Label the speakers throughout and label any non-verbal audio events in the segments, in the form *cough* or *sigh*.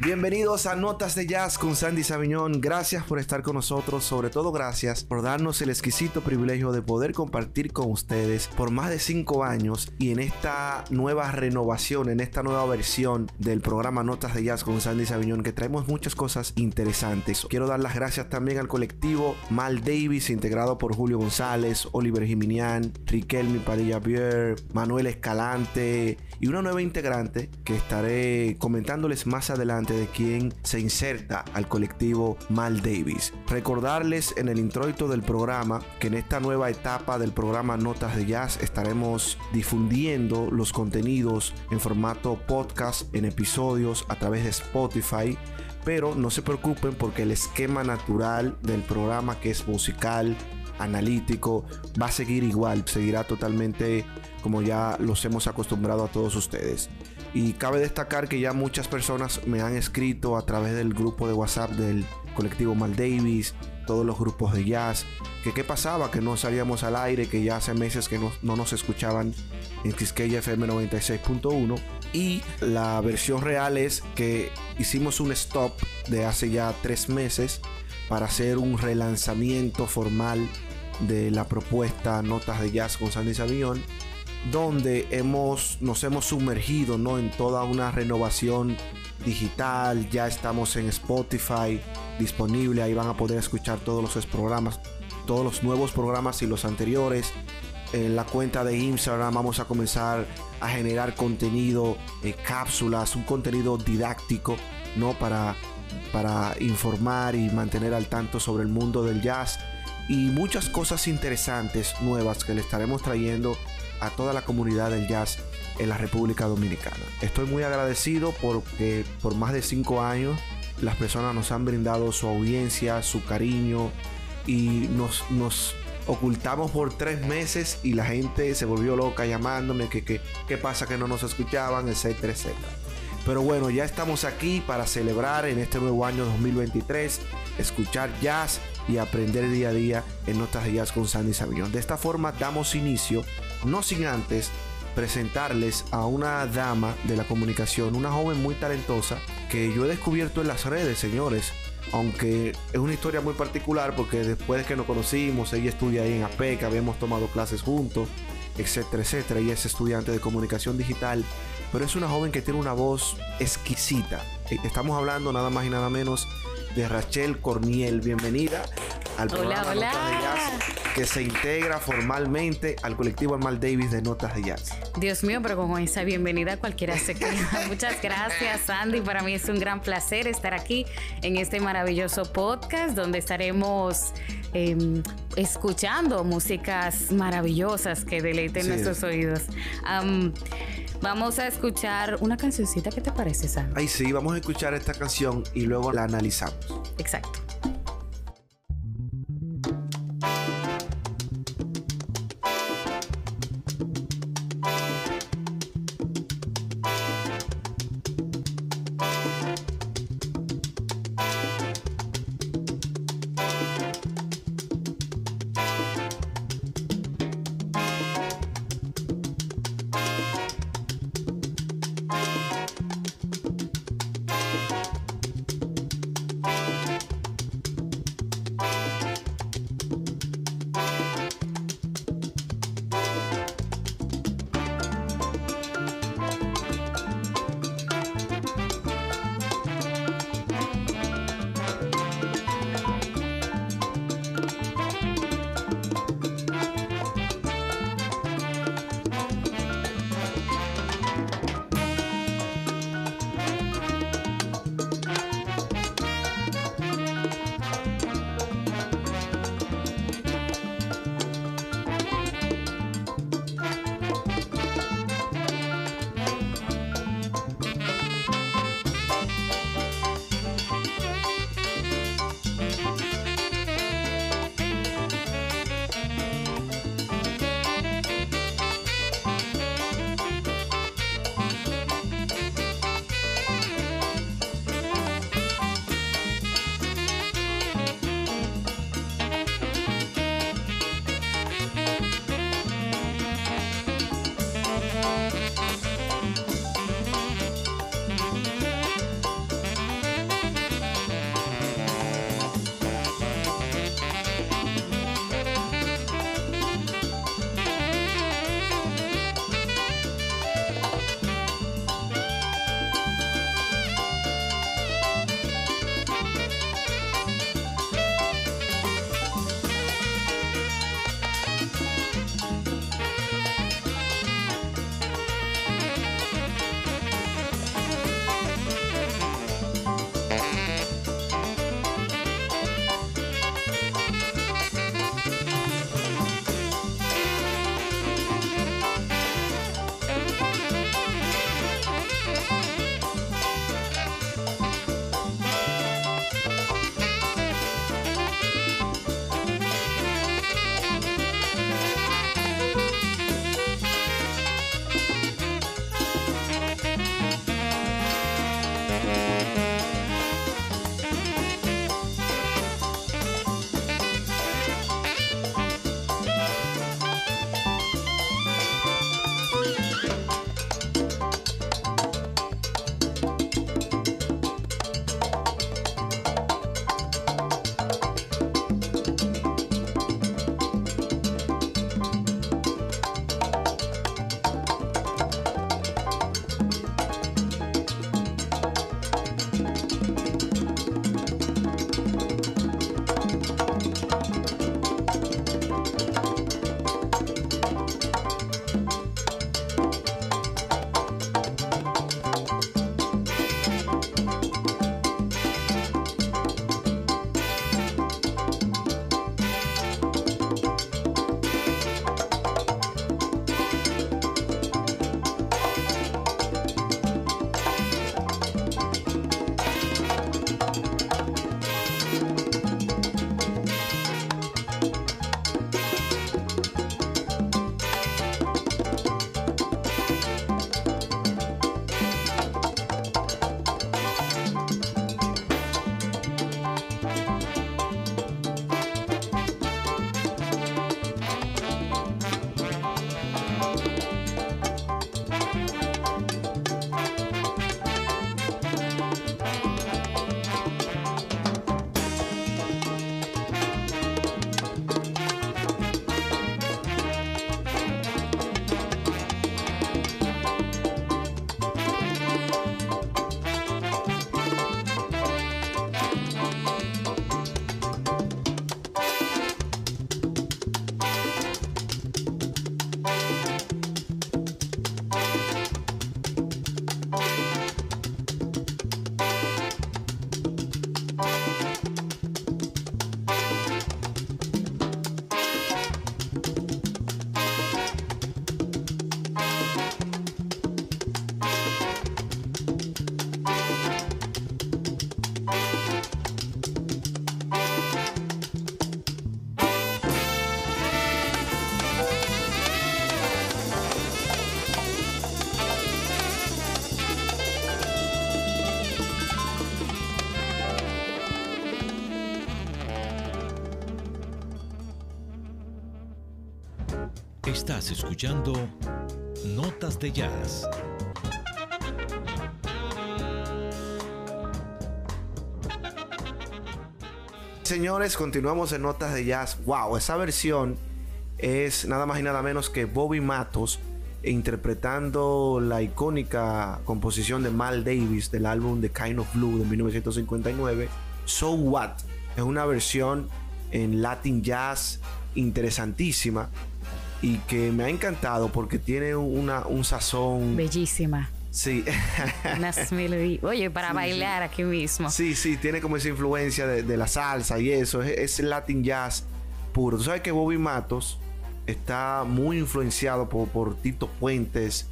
Speaker 1: bienvenidos a Notas de Jazz con Sandy Sabiñón. Gracias por estar con nosotros, sobre todo gracias por darnos el exquisito privilegio de poder compartir con ustedes por más de cinco años y en esta nueva renovación, en esta nueva versión del programa Notas de Jazz con Sandy Sabiñón, que traemos muchas cosas interesantes. Quiero dar las gracias también al colectivo Mal Davis, integrado por Julio González, Oliver Jiminián, Riquelme Padilla Bier, Manuel Escalante y una nueva integrante que estaré comentándoles más adelante de quién se inserta al colectivo Mal Davis. Recordarles en el introito del programa que en esta nueva etapa del programa Notas de Jazz estaremos difundiendo los contenidos en formato podcast, en episodios a través de Spotify pero no se preocupen porque el esquema natural del programa que es musical, analítico, va a seguir igual, seguirá totalmente como ya los hemos acostumbrado a todos ustedes. Y cabe destacar que ya muchas personas me han escrito a través del grupo de WhatsApp del colectivo Mal Davis, todos los grupos de jazz, que qué pasaba, que no salíamos al aire, que ya hace meses que no, no nos escuchaban en Quisqueya FM 96.1. Y la versión real es que hicimos un stop de hace ya tres meses para hacer un relanzamiento formal de la propuesta Notas de Jazz con Sandy Sabión donde hemos, nos hemos sumergido ¿no? en toda una renovación digital. Ya estamos en Spotify disponible, ahí van a poder escuchar todos los programas, todos los nuevos programas y los anteriores. En la cuenta de Instagram vamos a comenzar a generar contenido, eh, cápsulas, un contenido didáctico, ¿no? Para, para informar y mantener al tanto sobre el mundo del jazz y muchas cosas interesantes nuevas que le estaremos trayendo a toda la comunidad del jazz en la República Dominicana. Estoy muy agradecido porque por más de cinco años las personas nos han brindado su audiencia, su cariño y nos, nos ocultamos por tres meses y la gente se volvió loca llamándome que qué pasa que no nos escuchaban, etcétera, etcétera. Pero bueno, ya estamos aquí para celebrar en este nuevo año 2023, escuchar jazz y aprender día a día en Notas de Jazz con Sandy Sabión. De esta forma damos inicio, no sin antes presentarles a una dama de la comunicación, una joven muy talentosa que yo he descubierto en las redes, señores. Aunque es una historia muy particular porque después de que nos conocimos, ella estudia ahí en APEC, habíamos tomado clases juntos, etcétera, etcétera. y es estudiante de comunicación digital, pero es una joven que tiene una voz exquisita. Estamos hablando nada más y nada menos de Rachel Corniel. Bienvenida al programa
Speaker 2: hola.
Speaker 1: Notas de Jazz, que se integra formalmente al colectivo Amal Davis de Notas de Jazz.
Speaker 2: Dios mío, pero con esa bienvenida cualquiera se queda. *laughs* Muchas gracias, Sandy. Para mí es un gran placer estar aquí en este maravilloso podcast donde estaremos eh, escuchando músicas maravillosas que deleiten
Speaker 1: Sí.
Speaker 2: nuestros oídos. Vamos a escuchar una cancioncita. ¿Qué te parece, Sandy?
Speaker 1: Ahí sí, vamos a escuchar esta canción y luego la analizamos.
Speaker 2: Exacto.
Speaker 3: Estás escuchando Notas de Jazz.
Speaker 1: Señores, continuamos en Notas de Jazz. Wow, esa versión es nada más y nada menos que Bobby Matos interpretando la icónica composición de Mal Davis del álbum The Kind of Blue de 1959, So What. Es una versión en Latin Jazz interesantísima y que me ha encantado porque tiene una, un sazón...
Speaker 2: Bellísima.
Speaker 1: Sí. *laughs*
Speaker 2: Unas Oye, para bailar aquí mismo.
Speaker 1: Sí, sí, tiene como esa influencia de, la salsa y eso. Es, es, Latin Jazz puro. Tú sabes que Bobby Matos está muy influenciado por, Tito Puentes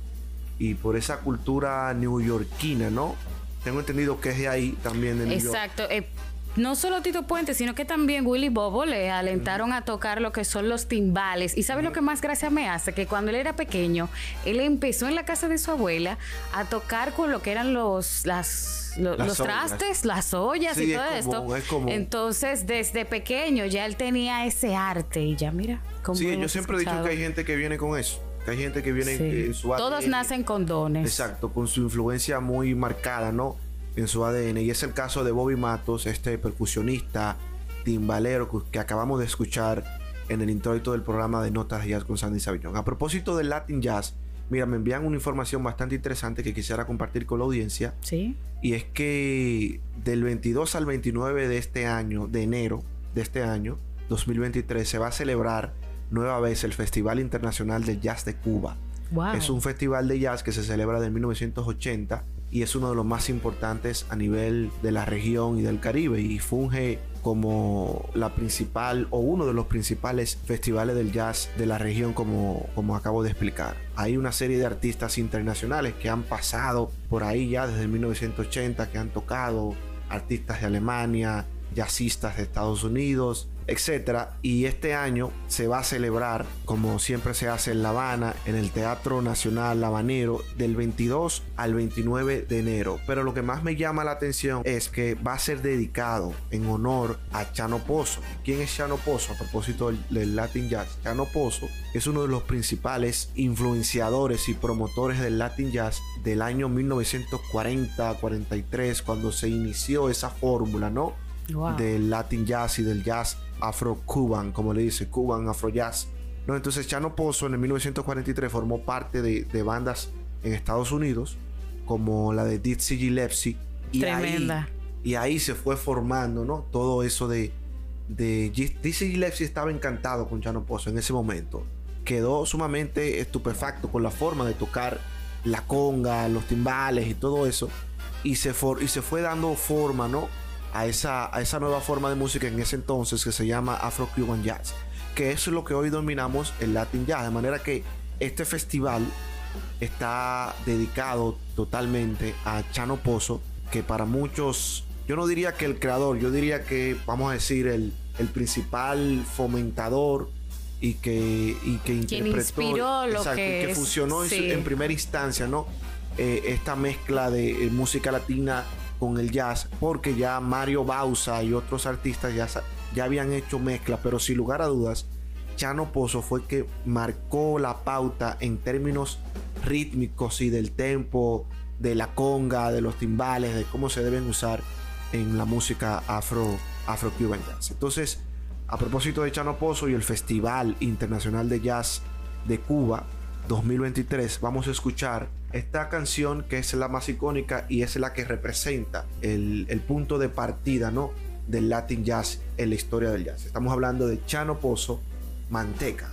Speaker 1: y por esa cultura neoyorquina, ¿no? Tengo entendido que es de ahí también de New
Speaker 2: Exacto. Eh, no solo Tito Puente, sino que también Willy Bobo le alentaron a tocar lo que son los timbales. ¿Y sabe lo que más gracia me hace? Que cuando él era pequeño, él empezó en la casa de su abuela a tocar con lo que eran los, las, los trastes, las ollas y todo esto. Entonces, desde pequeño ya él tenía ese arte y ya mira.
Speaker 1: Cómo sí, yo siempre he dicho que hay gente que viene con eso. Que hay gente que viene en
Speaker 2: su Todos nacen con dones.
Speaker 1: Exacto, con su influencia muy marcada, ¿no? En su ADN. Y es el caso de Bobby Matos, este percusionista, timbalero que acabamos de escuchar en el introito del programa de Notas de Jazz con Sandy Sabiñón. A propósito del Latin Jazz, mira, me envían una información bastante interesante que quisiera compartir con la audiencia.
Speaker 2: Sí.
Speaker 1: Y es que del 22 al 29 de este año, de enero de este año, 2023, se va a celebrar nueva vez el Festival Internacional de Jazz de Cuba. Wow. Es un festival de jazz que se celebra desde 1980 y es uno de los más importantes a nivel de la región y del Caribe y funge como la principal o uno de los principales festivales del jazz de la región como, como acabo de explicar. Hay una serie de artistas internacionales que han pasado por ahí ya desde 1980, que han tocado artistas de Alemania, jazzistas de Estados Unidos, etcétera. Y este año se va a celebrar, como siempre se hace en La Habana, en el Teatro Nacional Habanero, del 22 al 29 de enero. Pero lo que más me llama la atención es que va a ser dedicado en honor a Chano Pozo. ¿Quién es Chano Pozo? A propósito del, Latin Jazz. Chano Pozo es uno de los principales influenciadores y promotores del Latin Jazz del año 1940-43, cuando se inició esa fórmula, ¿no? Del Latin Jazz y del Jazz afro-cuban, como le dice, cuban afro-jazz. ¿no? Entonces Chano Pozo en el 1943 formó parte de, bandas en Estados Unidos, como la de Dizzy Gillespie.
Speaker 2: Y Tremenda.
Speaker 1: Ahí, y ahí se fue formando, ¿no? Todo eso de... de Dizzy Gillespie estaba encantado con Chano Pozo en ese momento. Quedó sumamente estupefacto con la forma de tocar la conga, los timbales y todo eso. Y se, y se fue dando forma, ¿no? A esa, a esa nueva forma de música en ese entonces que se llama Afro-Cuban Jazz, que es lo que hoy dominamos el Latin Jazz, de manera que este festival está dedicado totalmente a Chano Pozo, que para muchos, yo no diría que el creador, yo diría que, vamos a decir, el, el principal fomentador y que, y que
Speaker 2: inspiró lo que,
Speaker 1: que fusionó en, primera instancia, ¿no? Eh, esta mezcla de eh, música latina con el jazz, porque ya Mario Bausa y otros artistas ya, ya habían hecho mezcla, pero sin lugar a dudas, Chano Pozo fue que marcó la pauta en términos rítmicos y del tempo, de la conga, de los timbales, de cómo se deben usar en la música afro, afro cuban jazz. Entonces, a propósito de Chano Pozo y el Festival Internacional de Jazz de Cuba 2023, vamos a escuchar esta canción que es la más icónica y es la que representa el, punto de partida ¿no? del Latin Jazz en la historia del jazz. Estamos hablando de Chano Pozo, Manteca.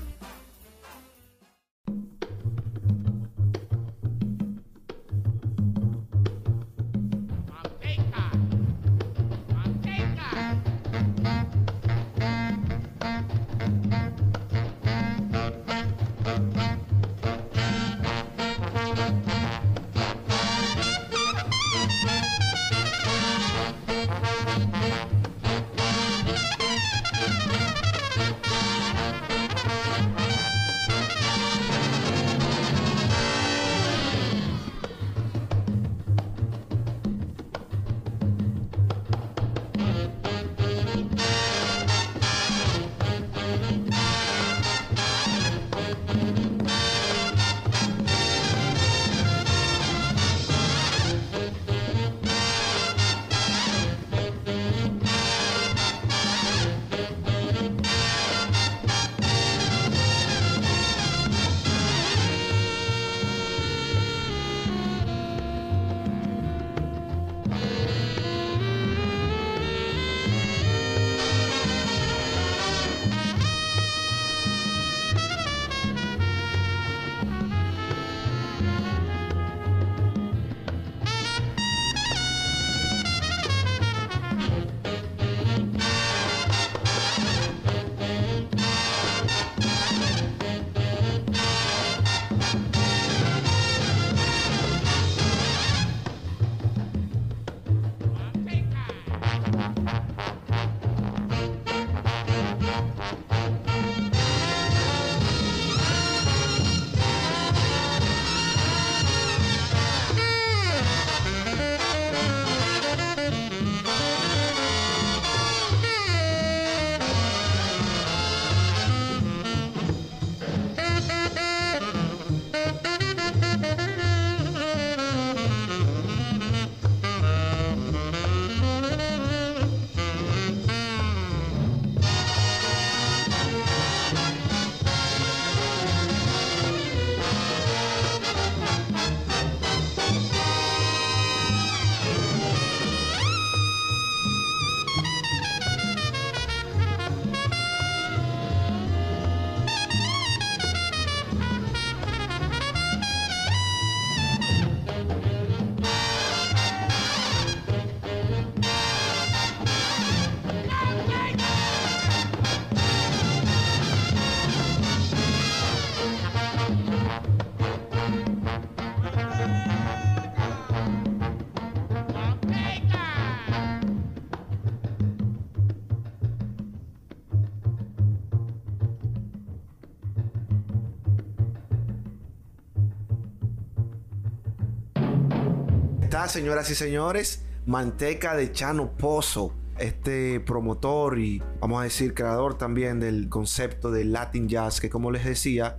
Speaker 1: Señoras y señores, Manteca de Chano Pozo, este promotor y vamos a decir creador también del concepto del Latin Jazz, que como les decía,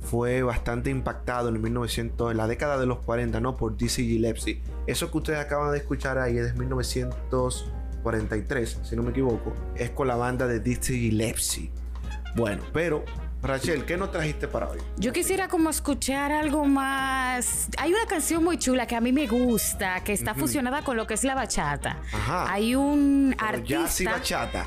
Speaker 1: fue bastante impactado en 1900, en la década de los 40, ¿no? Por Dizzy Gillespie. Eso que ustedes acaban de escuchar ahí es de 1943, si no me equivoco, es con la banda de Dizzy Gillespie. Bueno, pero Rachel, ¿qué nos trajiste para hoy?
Speaker 2: Yo quisiera como escuchar algo más. Hay una canción muy chula que a mí me gusta, que está fusionada con lo que es la bachata.
Speaker 1: Ajá.
Speaker 2: Hay un
Speaker 1: Pero
Speaker 2: artista.
Speaker 1: Jazz y bachata.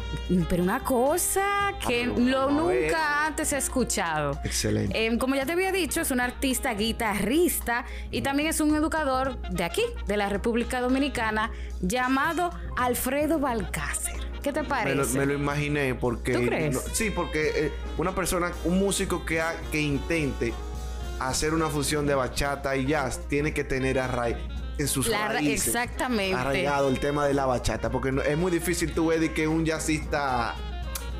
Speaker 2: Pero una cosa que
Speaker 1: Ah,
Speaker 2: lo nunca antes he escuchado.
Speaker 1: Excelente.
Speaker 2: Em, como ya te había dicho, es un artista guitarrista y también es un educador de aquí, de la República Dominicana, llamado Alfredo Balcácer. ¿Qué te
Speaker 1: Me
Speaker 2: parece?
Speaker 1: lo, me lo imaginé porque...
Speaker 2: ¿Tú crees?
Speaker 1: no- sí, porque eh, una persona, un músico que, ha- que intente hacer una fusión de bachata y jazz tiene que tener en sus
Speaker 2: La ra-
Speaker 1: raíces.
Speaker 2: exactamente.
Speaker 1: Arraigado el tema de la bachata, porque no- es muy difícil tú ver que un jazzista...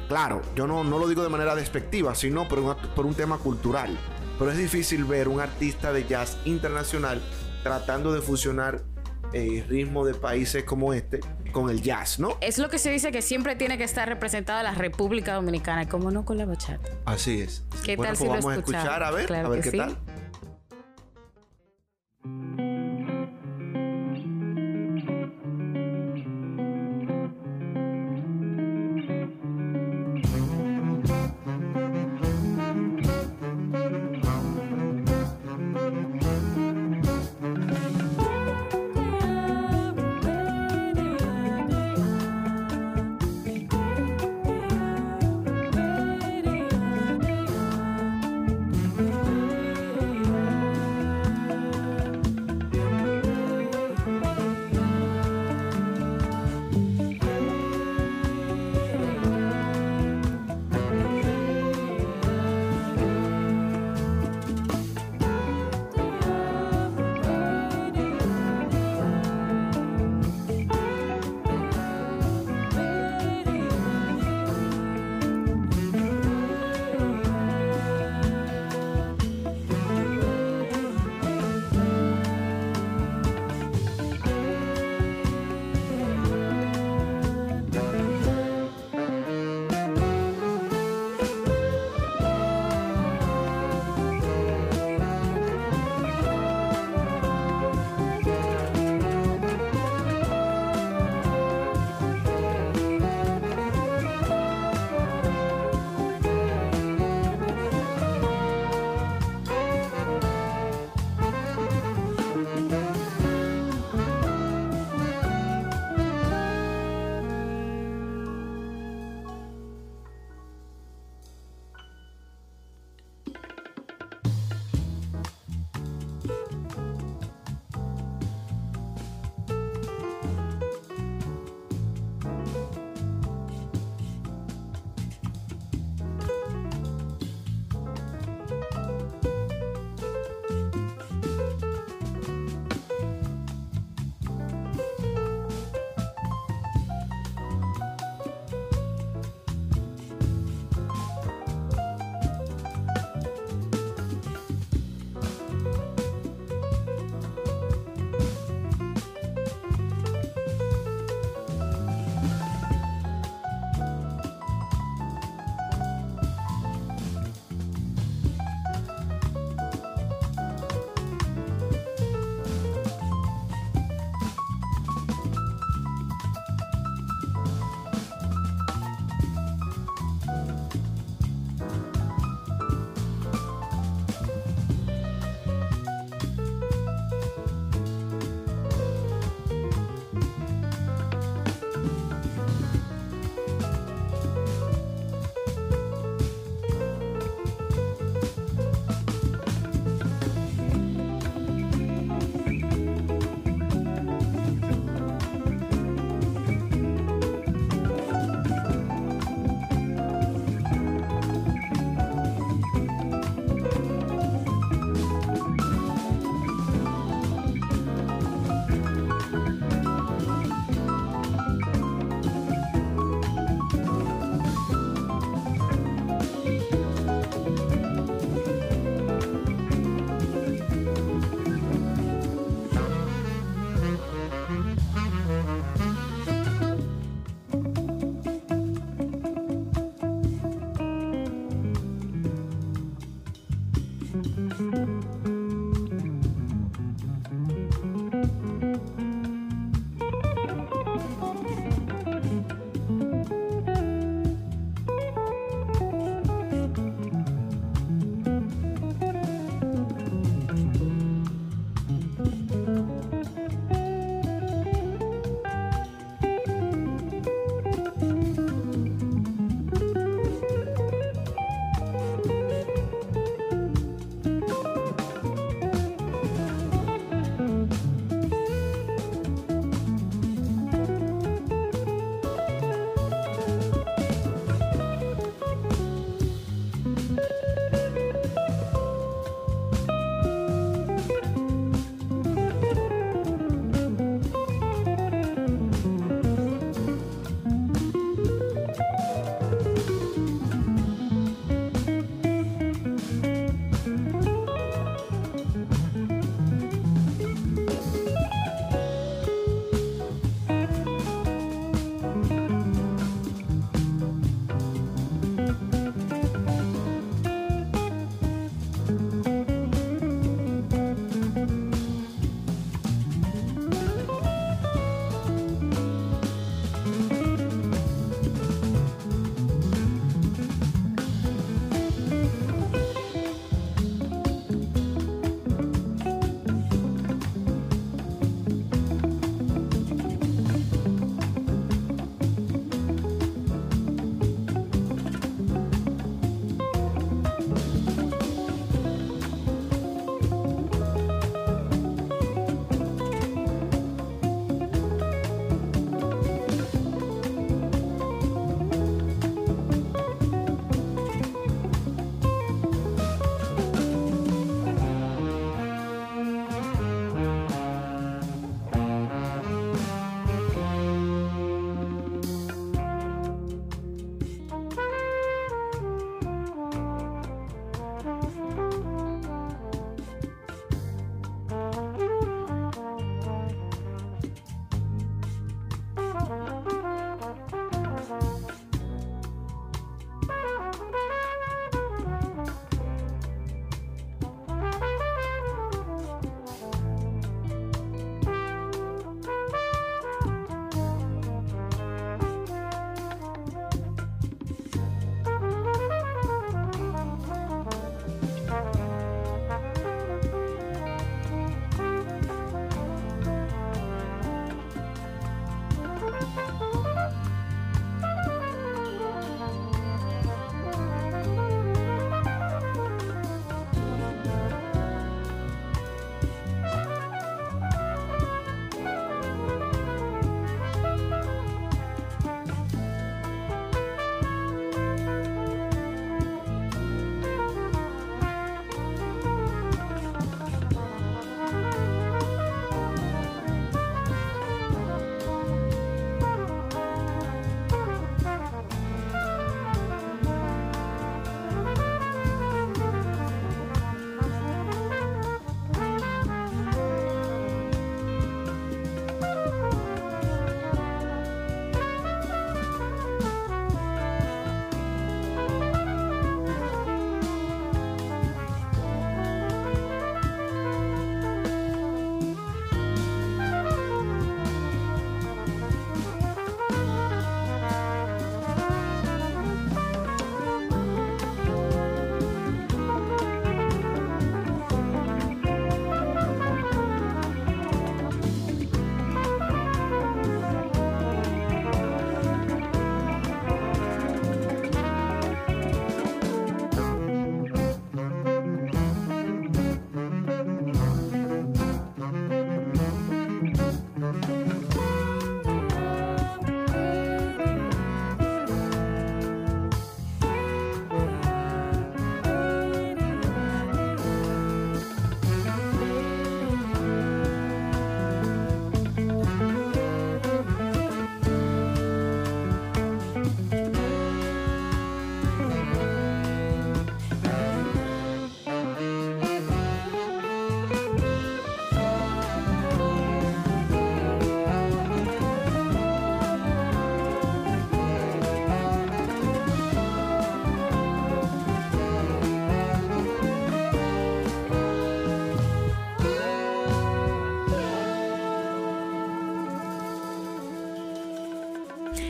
Speaker 1: Claro, yo no, no lo digo de manera despectiva, sino por un, por un tema cultural. Pero es difícil ver un artista de jazz internacional tratando de fusionar eh, ritmos de países como este con el jazz, ¿no?
Speaker 2: Es lo que se dice que siempre tiene que estar representada la República Dominicana, como no con la bachata.
Speaker 1: Así es.
Speaker 2: ¿Qué
Speaker 1: bueno,
Speaker 2: tal si
Speaker 1: pues
Speaker 2: lo
Speaker 1: vamos a
Speaker 2: escuchamos?
Speaker 1: escuchar a ver,
Speaker 2: Claro
Speaker 1: a ver qué
Speaker 2: sí.
Speaker 1: tal.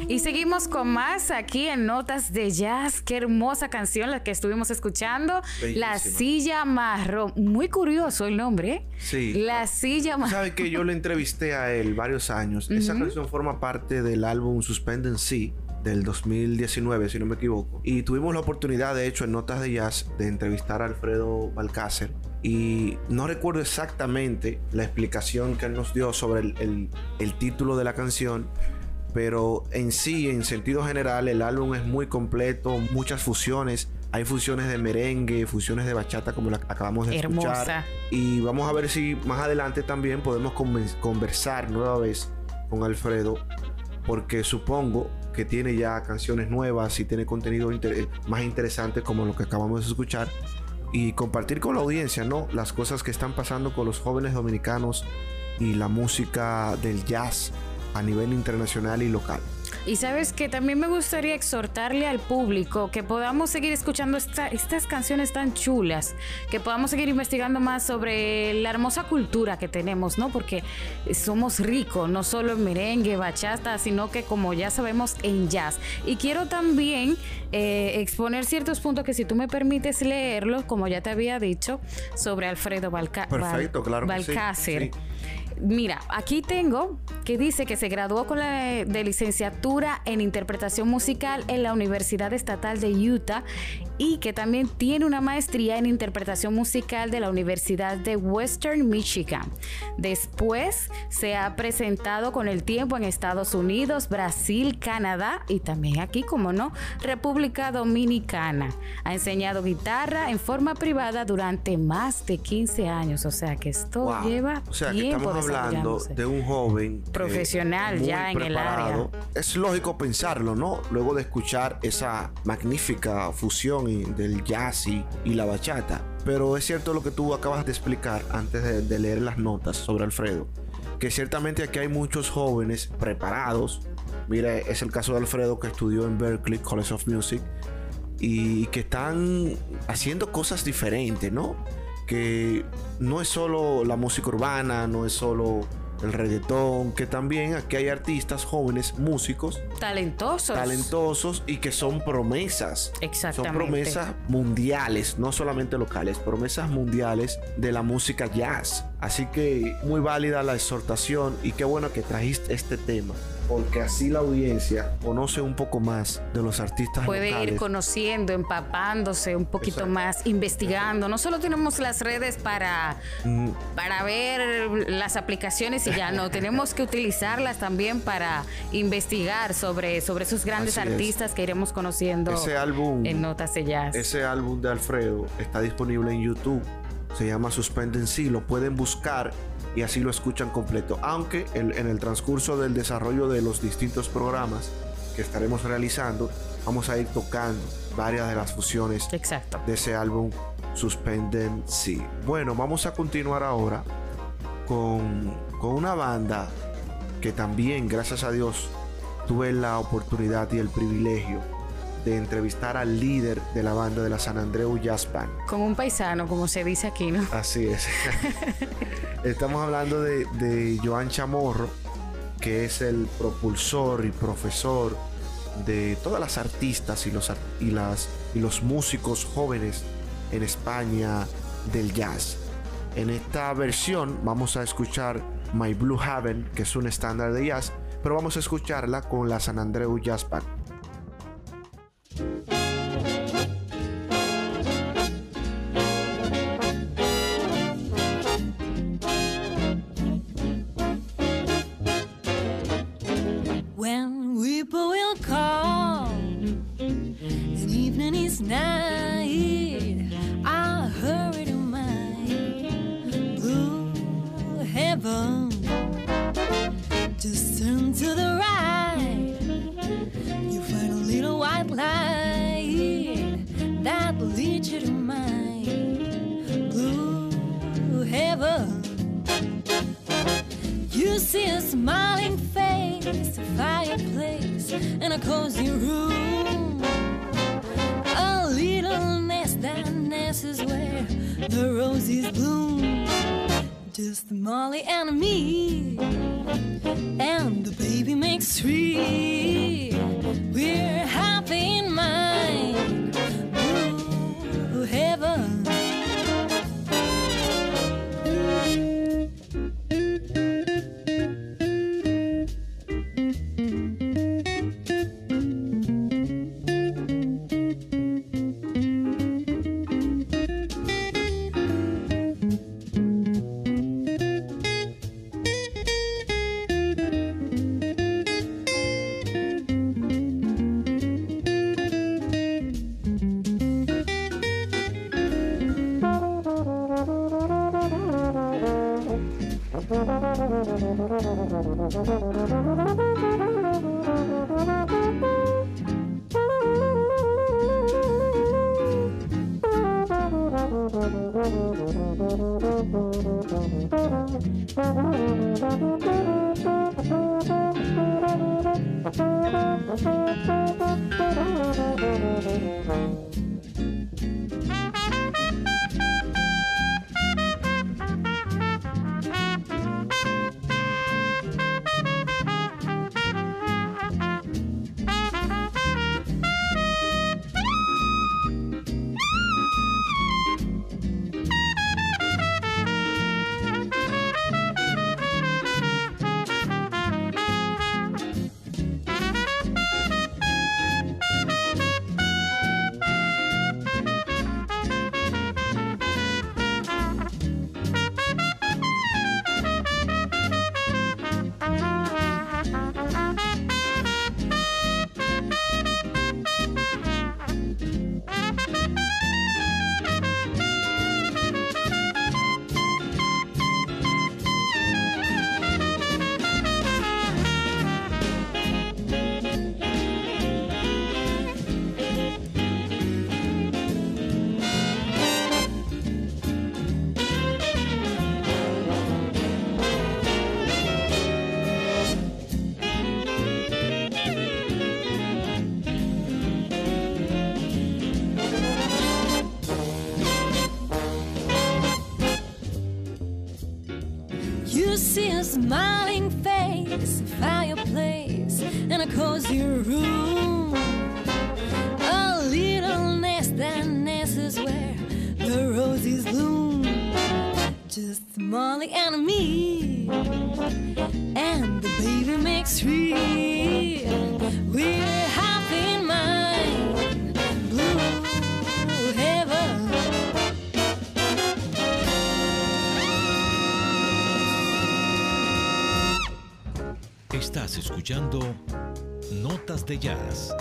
Speaker 2: Y seguimos con más aquí en Notas de Jazz. Qué hermosa canción la que estuvimos escuchando. La silla marrón. Muy curioso el nombre. ¿eh?
Speaker 1: Sí.
Speaker 2: La silla marrón.
Speaker 1: ¿Sabe que yo le entrevisté a él varios años? Esa canción forma parte del álbum Suspend and See del 2019, si no me equivoco. Y tuvimos la oportunidad, de hecho, en Notas de Jazz, de entrevistar a Alfredo Balcácer. Y no recuerdo exactamente la explicación que él nos dio sobre el, el título de la canción, pero en sí, en sentido general, el álbum es muy completo, muchas fusiones. Hay fusiones de merengue, fusiones de bachata como la acabamos de
Speaker 2: Hermosa.
Speaker 1: escuchar. Y vamos a ver si más adelante también podemos conversar nueva vez con Alfredo, porque supongo que tiene ya canciones nuevas y tiene contenido inter- más interesante como lo que acabamos de escuchar y compartir con la audiencia, ¿no? Las cosas que están pasando con los jóvenes dominicanos y la música del jazz a nivel internacional y local.
Speaker 2: Y sabes que también me gustaría exhortarle al público que podamos seguir escuchando esta- estas canciones tan chulas, que podamos seguir investigando más sobre la hermosa cultura que tenemos, ¿no? Porque somos ricos, no solo en merengue, bachata, sino que como ya sabemos en jazz. Y quiero también eh, exponer ciertos puntos que si tú me permites leerlos, como ya te había dicho, sobre Alfredo Balca-
Speaker 1: Perfecto, claro que sí,
Speaker 2: Balcácer.
Speaker 1: sí.
Speaker 2: Mira, aquí tengo que dice que se graduó con la de licenciatura en interpretación musical en la Universidad Estatal de Utah y que también tiene una maestría en interpretación musical de la Universidad de Western Michigan. Después se ha presentado con el tiempo en Estados Unidos, Brasil, Canadá y también aquí, como no, República Dominicana. Ha enseñado guitarra en forma privada durante más de 15 años, o sea que esto
Speaker 1: Wow.
Speaker 2: lleva
Speaker 1: o sea
Speaker 2: tiempo
Speaker 1: hablando de un joven que
Speaker 2: Profesional
Speaker 1: muy
Speaker 2: ya en el área.
Speaker 1: Es lógico pensarlo, ¿no? Luego de escuchar esa magnífica fusión del jazz y, y la bachata. Pero es cierto lo que tú acabas de explicar antes de, de leer las notas sobre Alfredo. Que ciertamente aquí hay muchos jóvenes preparados. Mira, es el caso de Alfredo que estudió en Berkeley College of Music y que están haciendo cosas diferentes, ¿no? Que no es solo la música urbana, no es solo el reggaetón, que también aquí hay artistas jóvenes, músicos,
Speaker 2: Talentosos.
Speaker 1: talentosos y que son promesas. Son
Speaker 2: Exactamente.
Speaker 1: promesas mundiales, no solamente locales, promesas mundiales de la música jazz. Así que muy válida la exhortación y qué bueno que trajiste este tema, porque así la audiencia conoce un poco más de los artistas
Speaker 2: Puede
Speaker 1: locales.
Speaker 2: ir conociendo, empapándose un poquito
Speaker 1: Exacto.
Speaker 2: más, investigando. No solo tenemos las redes para,
Speaker 1: Mm,
Speaker 2: para ver las aplicaciones y ya no, *laughs* tenemos que utilizarlas también para investigar sobre, sobre esos grandes
Speaker 1: Así es.
Speaker 2: artistas que iremos conociendo
Speaker 1: Ese álbum,
Speaker 2: en Notas de Jazz.
Speaker 1: ese álbum de Alfredo está disponible en YouTube. Se llama Suspend and See. Lo pueden buscar y así lo escuchan completo. Aunque el- en el transcurso del desarrollo de los distintos programas que estaremos realizando, vamos a ir tocando varias de las fusiones
Speaker 2: Exacto.
Speaker 1: de ese álbum Suspend and See. Bueno, vamos a continuar ahora con, con una banda que también, gracias a Dios, tuve la oportunidad y el privilegio de entrevistar al líder de la banda de la San Andreu Jazz Band.
Speaker 2: Con un paisano, como se dice aquí, ¿no?
Speaker 1: Así es. *laughs* Estamos hablando de, de Joan Chamorro, que es el propulsor y profesor de todas las artistas y los, y las, y los músicos jóvenes en España del jazz. En esta versión vamos a escuchar My Blue Haven, que es un estándar de jazz, pero vamos a escucharla con la San Andreu Jazz Band.
Speaker 4: Bye. Escuchando Notas de Jazz.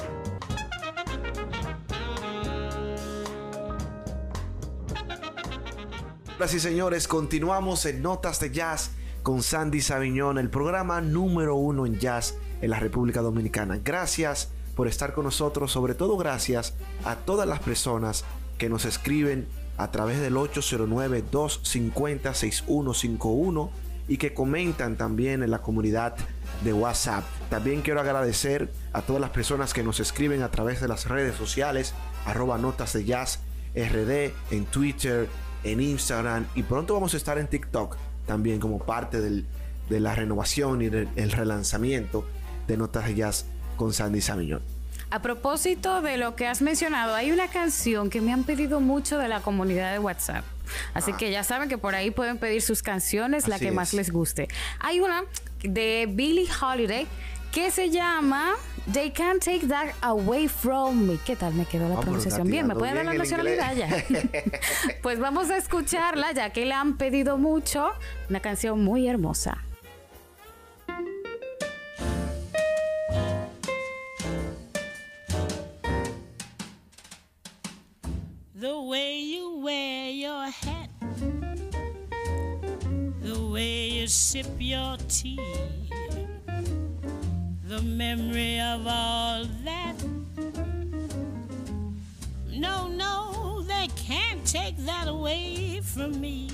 Speaker 1: Hola y señores, continuamos en Notas de Jazz con Sandy Sabiñón, el programa número uno en jazz en la República Dominicana. Gracias por estar con nosotros, sobre todo gracias a todas las personas que nos escriben a través del 809-250-6151 y que comentan también en la comunidad de WhatsApp. También quiero agradecer a todas las personas que nos escriben a través de las redes sociales, arroba notas de jazz RD, en Twitter, en Instagram y pronto vamos a estar en TikTok también como parte del- de la renovación y del el relanzamiento de Notas de Jazz con Sandy Samiñón.
Speaker 2: A propósito de lo que has mencionado, hay una canción que me han pedido mucho de la comunidad de WhatsApp. Así que ya saben que por ahí pueden pedir sus canciones, la
Speaker 1: Así
Speaker 2: que más
Speaker 1: es.
Speaker 2: les guste. Hay una de Billie Holiday que se llama They Can't Take That Away From Me. ¿Qué tal me quedó la
Speaker 1: Ah,
Speaker 2: pronunciación? Bien, ¿me pueden dar la nacionalidad ya? *laughs* *laughs* pues vamos a escucharla ya que la han pedido mucho. Una canción muy hermosa.
Speaker 5: The way you wear your the way you sip your tea, the memory of all that. No, no, they can't take that away from me.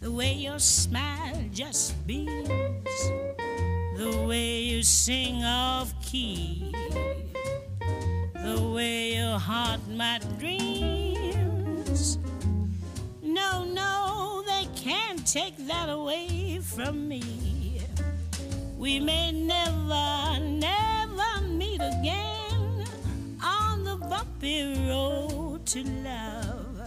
Speaker 5: The way your smile just beams, the way you sing off key the way you haunt my dreams. No, no, take that away from me. We may never, never meet again on the bumpy road to love.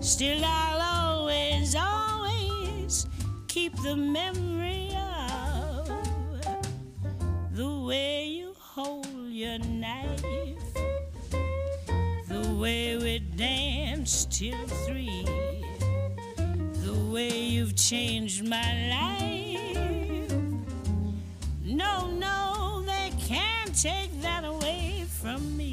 Speaker 5: Still, I'll always, always keep the memory of the way you hold your knife, the way we danced till three, the way you've changed my life. No, no, they can't take that away from me.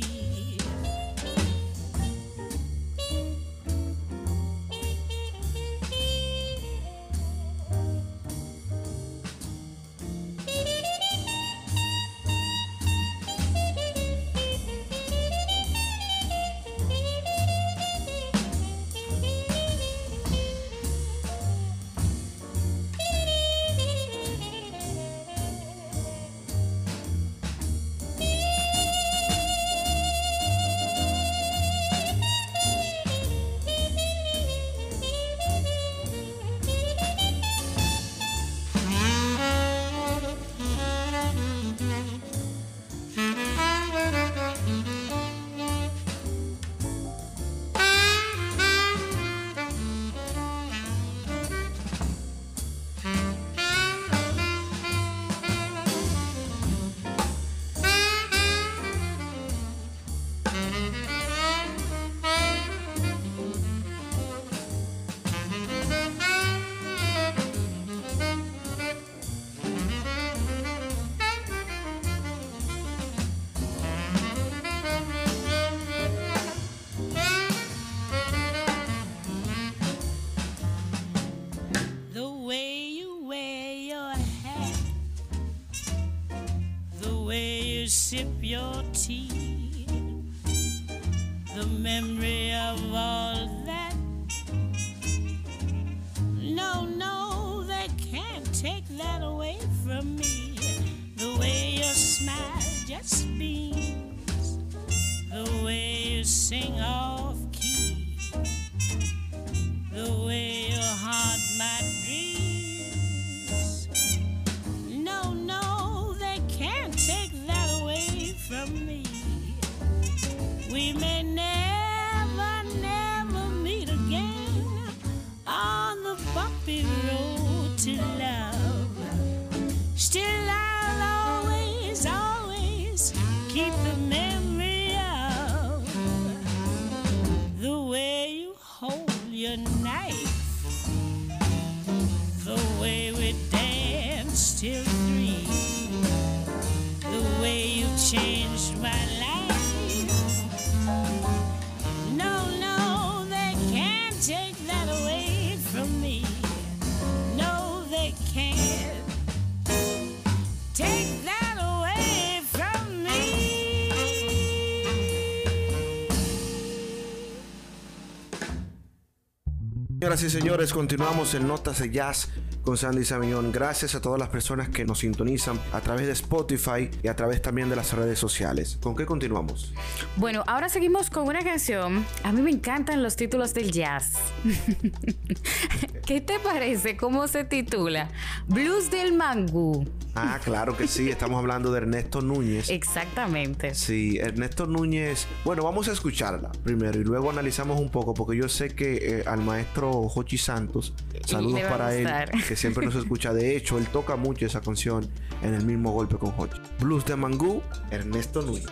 Speaker 1: Señoras y señores, continuamos en Notas de Jazz con Sandy Sabiñón. Gracias a todas las personas que nos sintonizan a través de Spotify y a través también de las redes sociales. ¿Con qué continuamos?
Speaker 2: Bueno, ahora seguimos con una canción. A mí me encantan los títulos del jazz. *laughs* ¿Qué te parece? ¿Cómo se titula? Blues del Mangú.
Speaker 1: Ah, claro que sí, estamos hablando de Ernesto Núñez.
Speaker 2: Exactamente.
Speaker 1: Sí, Ernesto Núñez. Bueno, vamos a escucharla primero y luego analizamos un poco, porque yo sé que eh, al maestro Jochi Santos, saludos para él, que siempre nos escucha. De hecho, él toca mucho esa canción en el mismo golpe con Jochi. Blues de Mangú, Ernesto Núñez.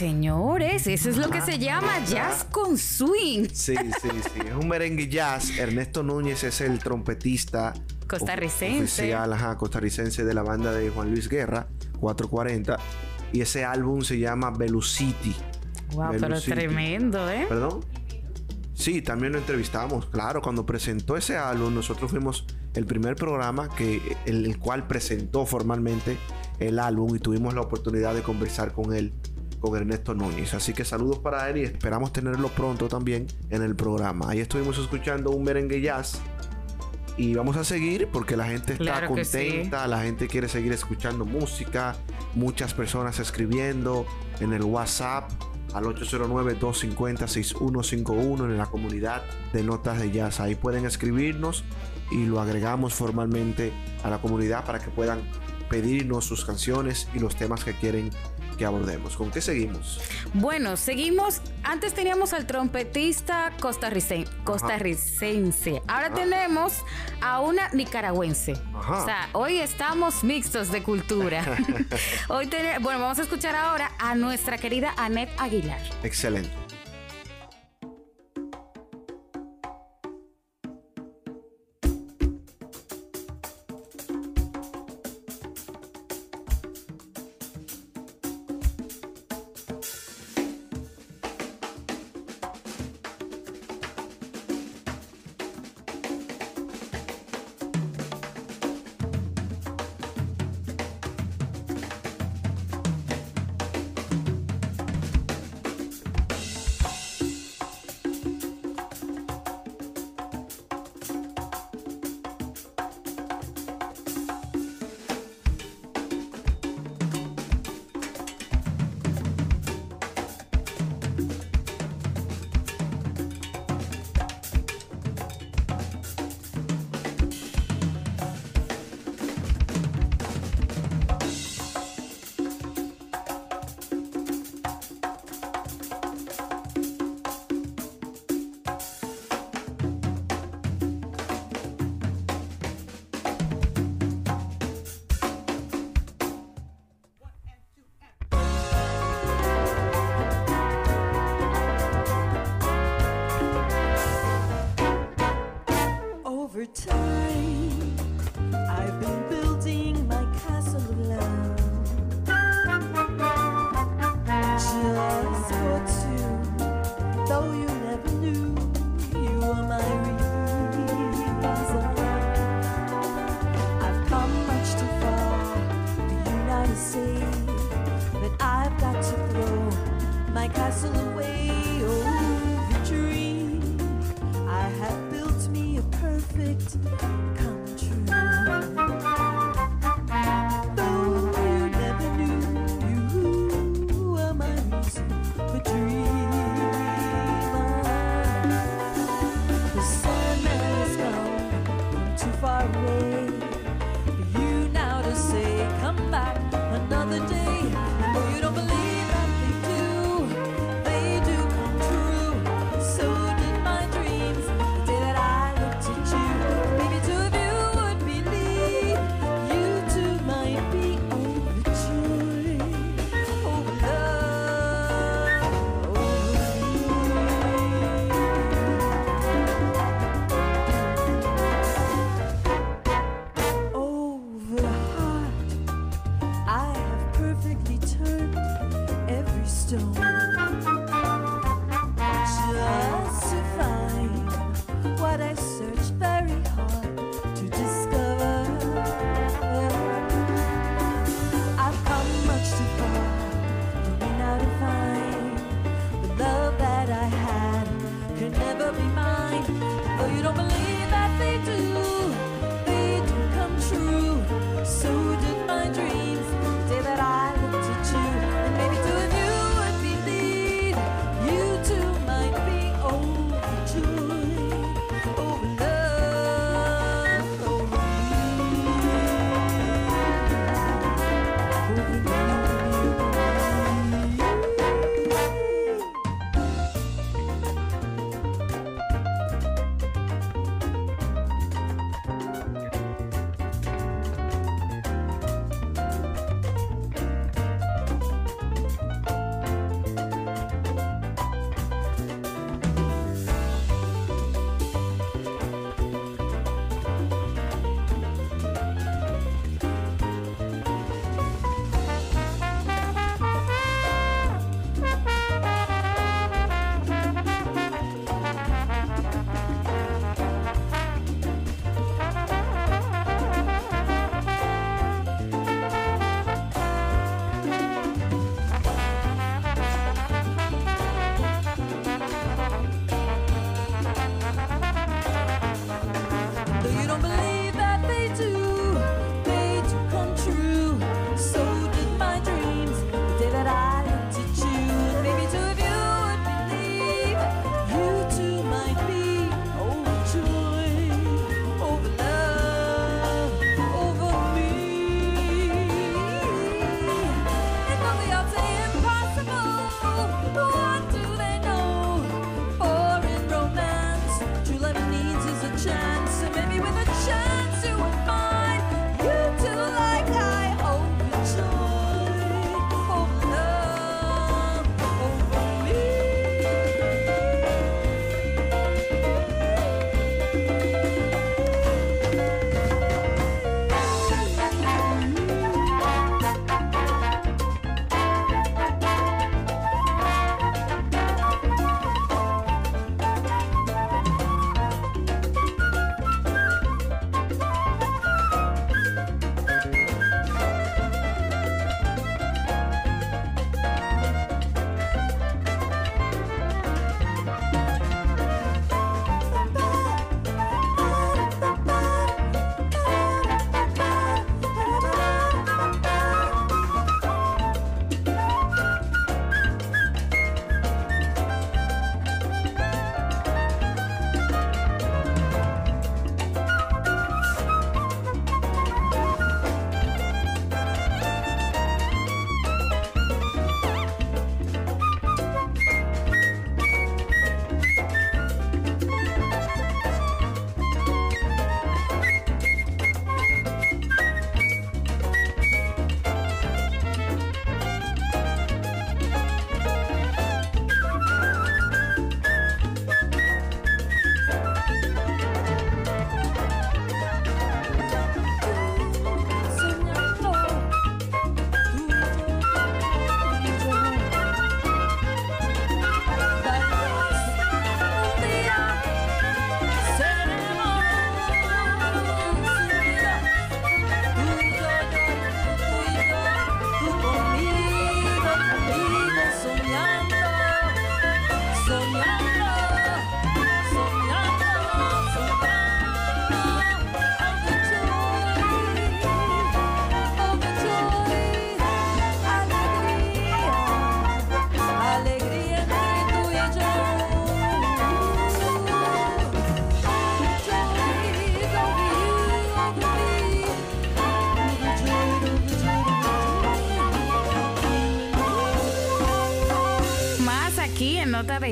Speaker 2: Señores, eso es lo que se llama jazz con swing.
Speaker 4: Sí, sí, sí. Es un merengue jazz. Ernesto Núñez es el trompetista
Speaker 2: Costarricense.
Speaker 4: oficial, ajá, costarricense de la banda de Juan Luis Guerra, 440. Y ese álbum se llama Velucity.
Speaker 2: Wow, pero tremendo, ¿eh?
Speaker 4: ¿Perdón? Sí, también lo entrevistamos. Claro, cuando presentó ese álbum, nosotros fuimos el primer programa que el, el cual presentó formalmente el álbum y tuvimos la oportunidad de conversar con él, con Ernesto Núñez. Así que saludos para él y esperamos tenerlo pronto también en el programa. Ahí estuvimos escuchando un merengue jazz. Y vamos a seguir porque la gente está
Speaker 2: Claro que sí.
Speaker 4: contenta, la gente quiere seguir escuchando música, muchas personas escribiendo en el WhatsApp al 809-250-6151 en la comunidad de Notas de Jazz. Ahí pueden escribirnos y lo agregamos formalmente a la comunidad para que puedan pedirnos sus canciones y los temas que quieren que abordemos. ¿Con qué seguimos?
Speaker 2: Bueno, seguimos. Antes teníamos al trompetista costarricen- costarricense. Ahora tenemos a una nicaragüense.
Speaker 4: Ajá.
Speaker 2: O sea, hoy estamos mixtos de cultura. *laughs* hoy tene- bueno, vamos a escuchar ahora a nuestra querida Annette Aguilar.
Speaker 4: Excelente.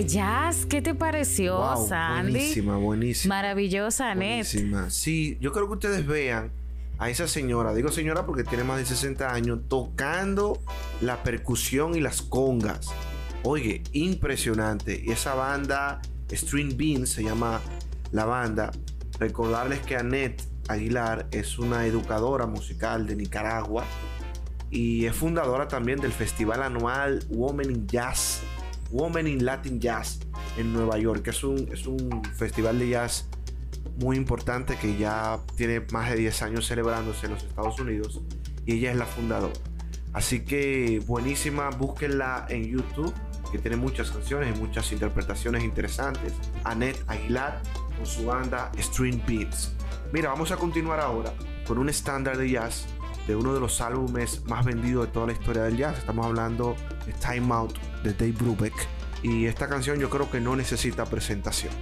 Speaker 2: Jazz. ¿Qué te pareció,
Speaker 1: Wow,
Speaker 2: Sandy?
Speaker 1: buenísima, buenísima.
Speaker 2: Maravillosa, Anet.
Speaker 1: Buenísima. Sí, yo creo que ustedes vean a esa señora, digo señora porque tiene más de 60 años, tocando la percusión y las congas. Oye, impresionante. Y esa banda, String Bean se llama la banda. Recordarles que Annette Aguilar es una educadora musical de Nicaragua y es fundadora también del festival anual Women in Jazz, Women in Latin Jazz en Nueva York, es un, es un festival de jazz muy importante que ya tiene más de 10 años celebrándose en los Estados Unidos y ella es la fundadora. Así que buenísima, búsquenla en YouTube, que tiene muchas canciones y muchas interpretaciones interesantes. Annette Aguilar con su banda String Beats. Mira, vamos a continuar ahora con un estándar de jazz de uno de los álbumes más vendidos de toda la historia del jazz. Estamos hablando de Time Out de Dave Brubeck. Y esta canción yo creo que no necesita presentación.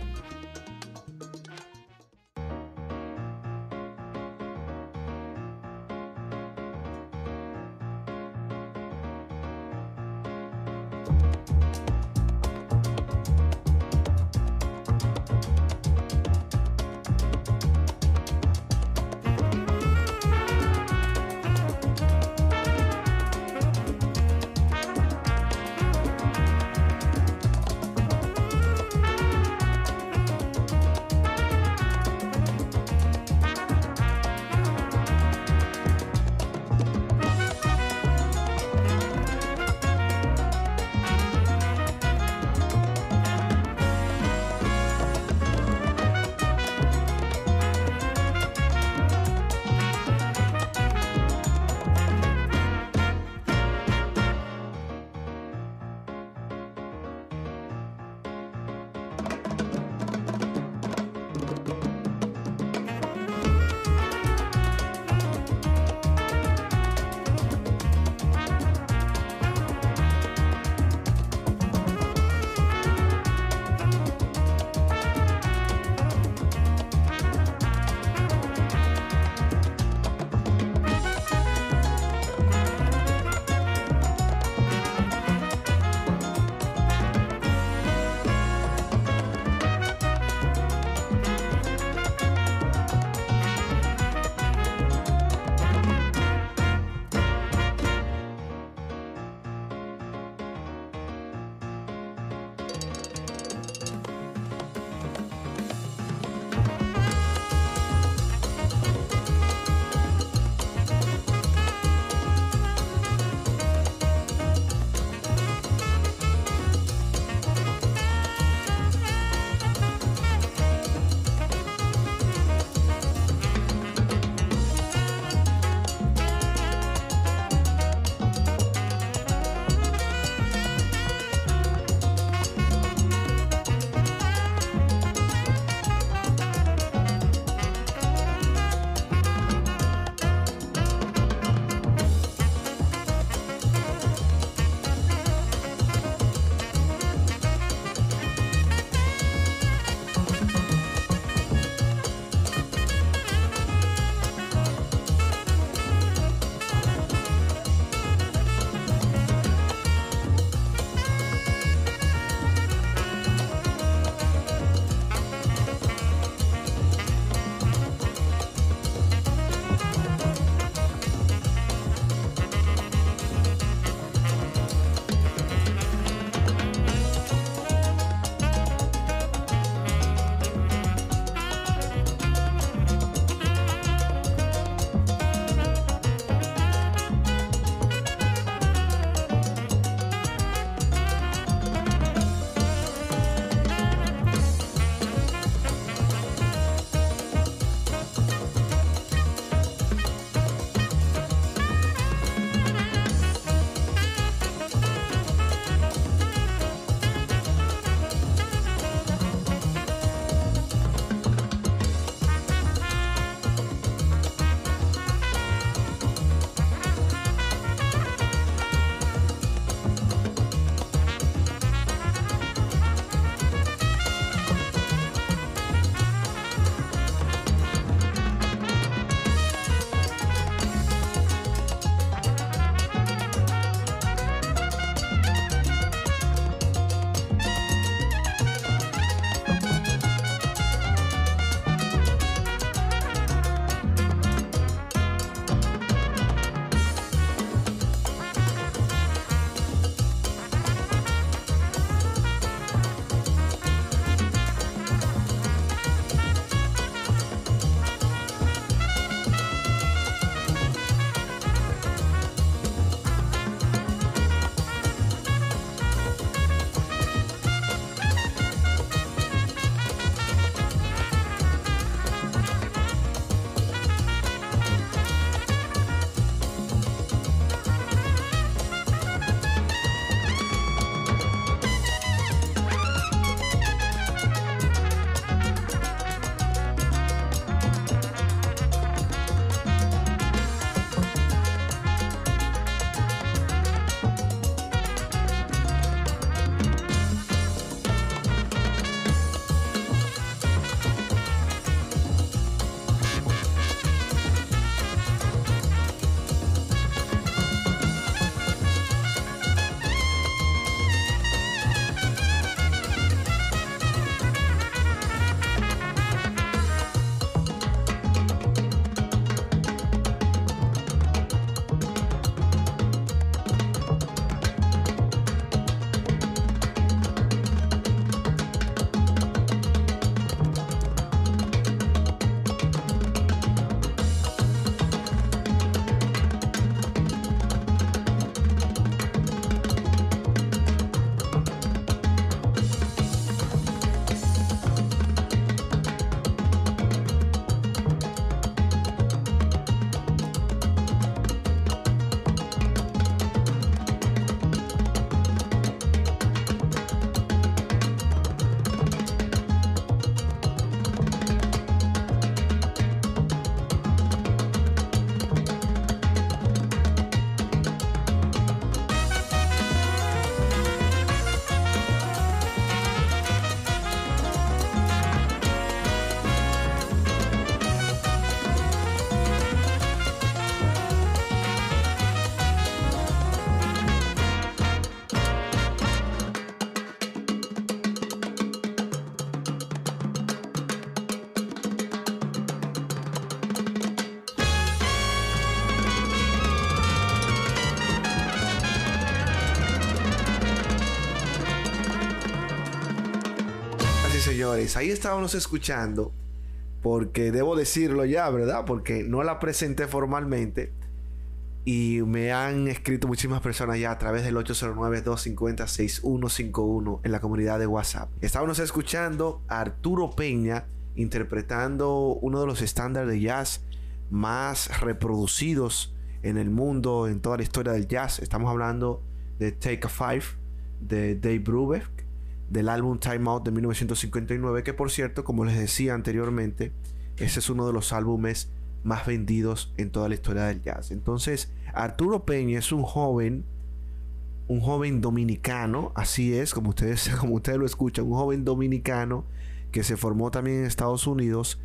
Speaker 1: Ahí estábamos escuchando, porque debo decirlo ya, ¿verdad? Porque no la presenté formalmente y me han escrito muchísimas personas ya a través del 809-250-6151 en la comunidad de WhatsApp. Estábamos escuchando a Arturo Peña interpretando uno de los estándares de jazz más reproducidos en el mundo, en toda la historia del jazz. Estamos hablando de Take a Five de Dave Brubeck, del álbum Time Out de 1959, que por cierto, como les decía anteriormente, ese es uno de los álbumes más vendidos en toda la historia del jazz. Entonces, Arturo Peña es un joven, un joven dominicano, así es, como ustedes, *laughs* como ustedes lo escuchan, un joven dominicano que se formó también en Estados Unidos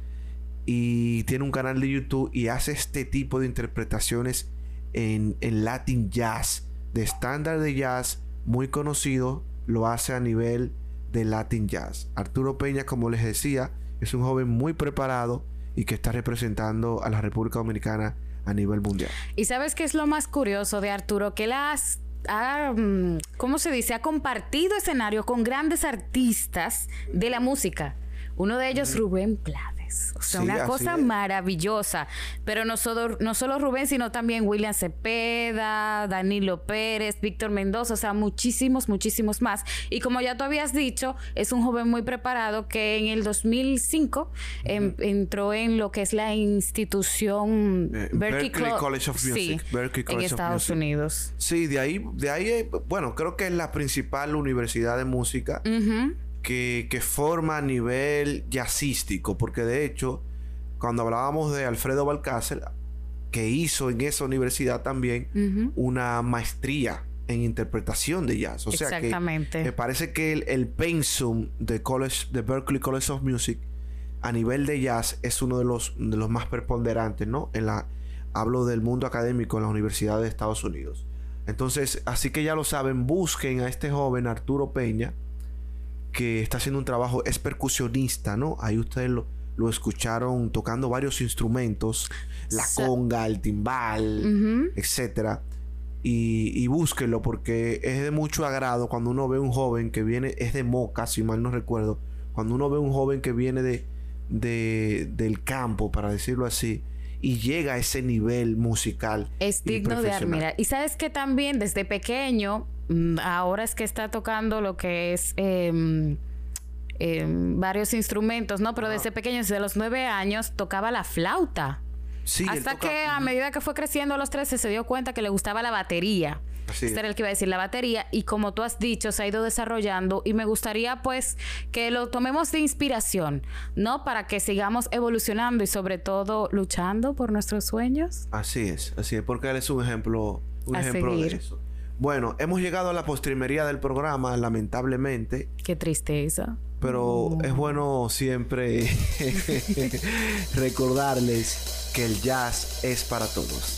Speaker 1: y tiene un canal de YouTube y hace este tipo de interpretaciones en, en Latin Jazz, de estándar de jazz muy conocido, lo hace a nivel de Latin Jazz. Arturo Peña, como les decía, es un joven muy preparado y que está representando a la República Dominicana a nivel mundial.
Speaker 2: Y sabes qué es lo más curioso de Arturo, que él ha, ha, mm, ¿cómo se dice? Ha compartido escenario con grandes artistas de la música. Uno de ellos, Rubén Blades. O sea,
Speaker 1: Sí,
Speaker 2: una cosa
Speaker 1: es.
Speaker 2: maravillosa. Pero no solo, no solo Rubén, sino también William Cepeda, Danilo Pérez, Víctor Mendoza, o sea, muchísimos, muchísimos más. Y como ya tú habías dicho, es un joven muy preparado que en el 2005 em- entró en lo que es la institución
Speaker 1: Eh,
Speaker 2: Clo-
Speaker 1: College of Music,
Speaker 2: Sí, en
Speaker 1: of
Speaker 2: Estados
Speaker 1: Music.
Speaker 2: Unidos.
Speaker 1: Sí, de ahí, de ahí, eh, bueno, creo que es la principal universidad de música
Speaker 2: Ujú.
Speaker 1: Que, que forma a nivel jazzístico, porque de hecho, cuando hablábamos de Alfredo Balcácer, que hizo en esa universidad también una maestría en interpretación de jazz. O sea
Speaker 2: Exactamente.
Speaker 1: que me parece que el, el pensum de College, de Berklee College of Music a nivel de jazz es uno de los, de los más preponderantes, ¿no? En la, hablo del mundo académico en la Universidad de Estados Unidos. Entonces, así que ya lo saben, busquen a este joven Arturo Peña, que está haciendo un trabajo, es percusionista, ¿no? Ahí ustedes lo, lo escucharon tocando varios instrumentos, la conga, el timbal,
Speaker 2: Ujú.
Speaker 1: etcétera. Y, y búsquenlo porque es de mucho agrado cuando uno ve un joven que viene, es de Moca, si mal no recuerdo, cuando uno ve un joven que viene de, de- del campo, para decirlo así, y llega a ese nivel musical.
Speaker 2: Es digno de admirar. Y sabes que también desde pequeño, ahora es que está tocando lo que es em, em, varios instrumentos, ¿no? Pero desde pequeño, desde los nueve años, tocaba la flauta.
Speaker 1: Sí,
Speaker 2: Hasta
Speaker 1: toca-
Speaker 2: que a medida que fue creciendo a los 13 se dio cuenta que le gustaba la batería.
Speaker 1: Así
Speaker 2: Este
Speaker 1: es.
Speaker 2: era el que iba a decir la batería y como tú has dicho se ha ido desarrollando y me gustaría pues que lo tomemos de inspiración, ¿no? Para que sigamos evolucionando y sobre todo luchando por nuestros sueños.
Speaker 1: Así es, así es, porque él es un ejemplo, un
Speaker 2: A
Speaker 1: ejemplo de eso. Bueno, hemos llegado a la postrimería del programa, lamentablemente,
Speaker 2: Qué tristeza.
Speaker 1: pero es bueno siempre *laughs* recordarles que el jazz es para todos.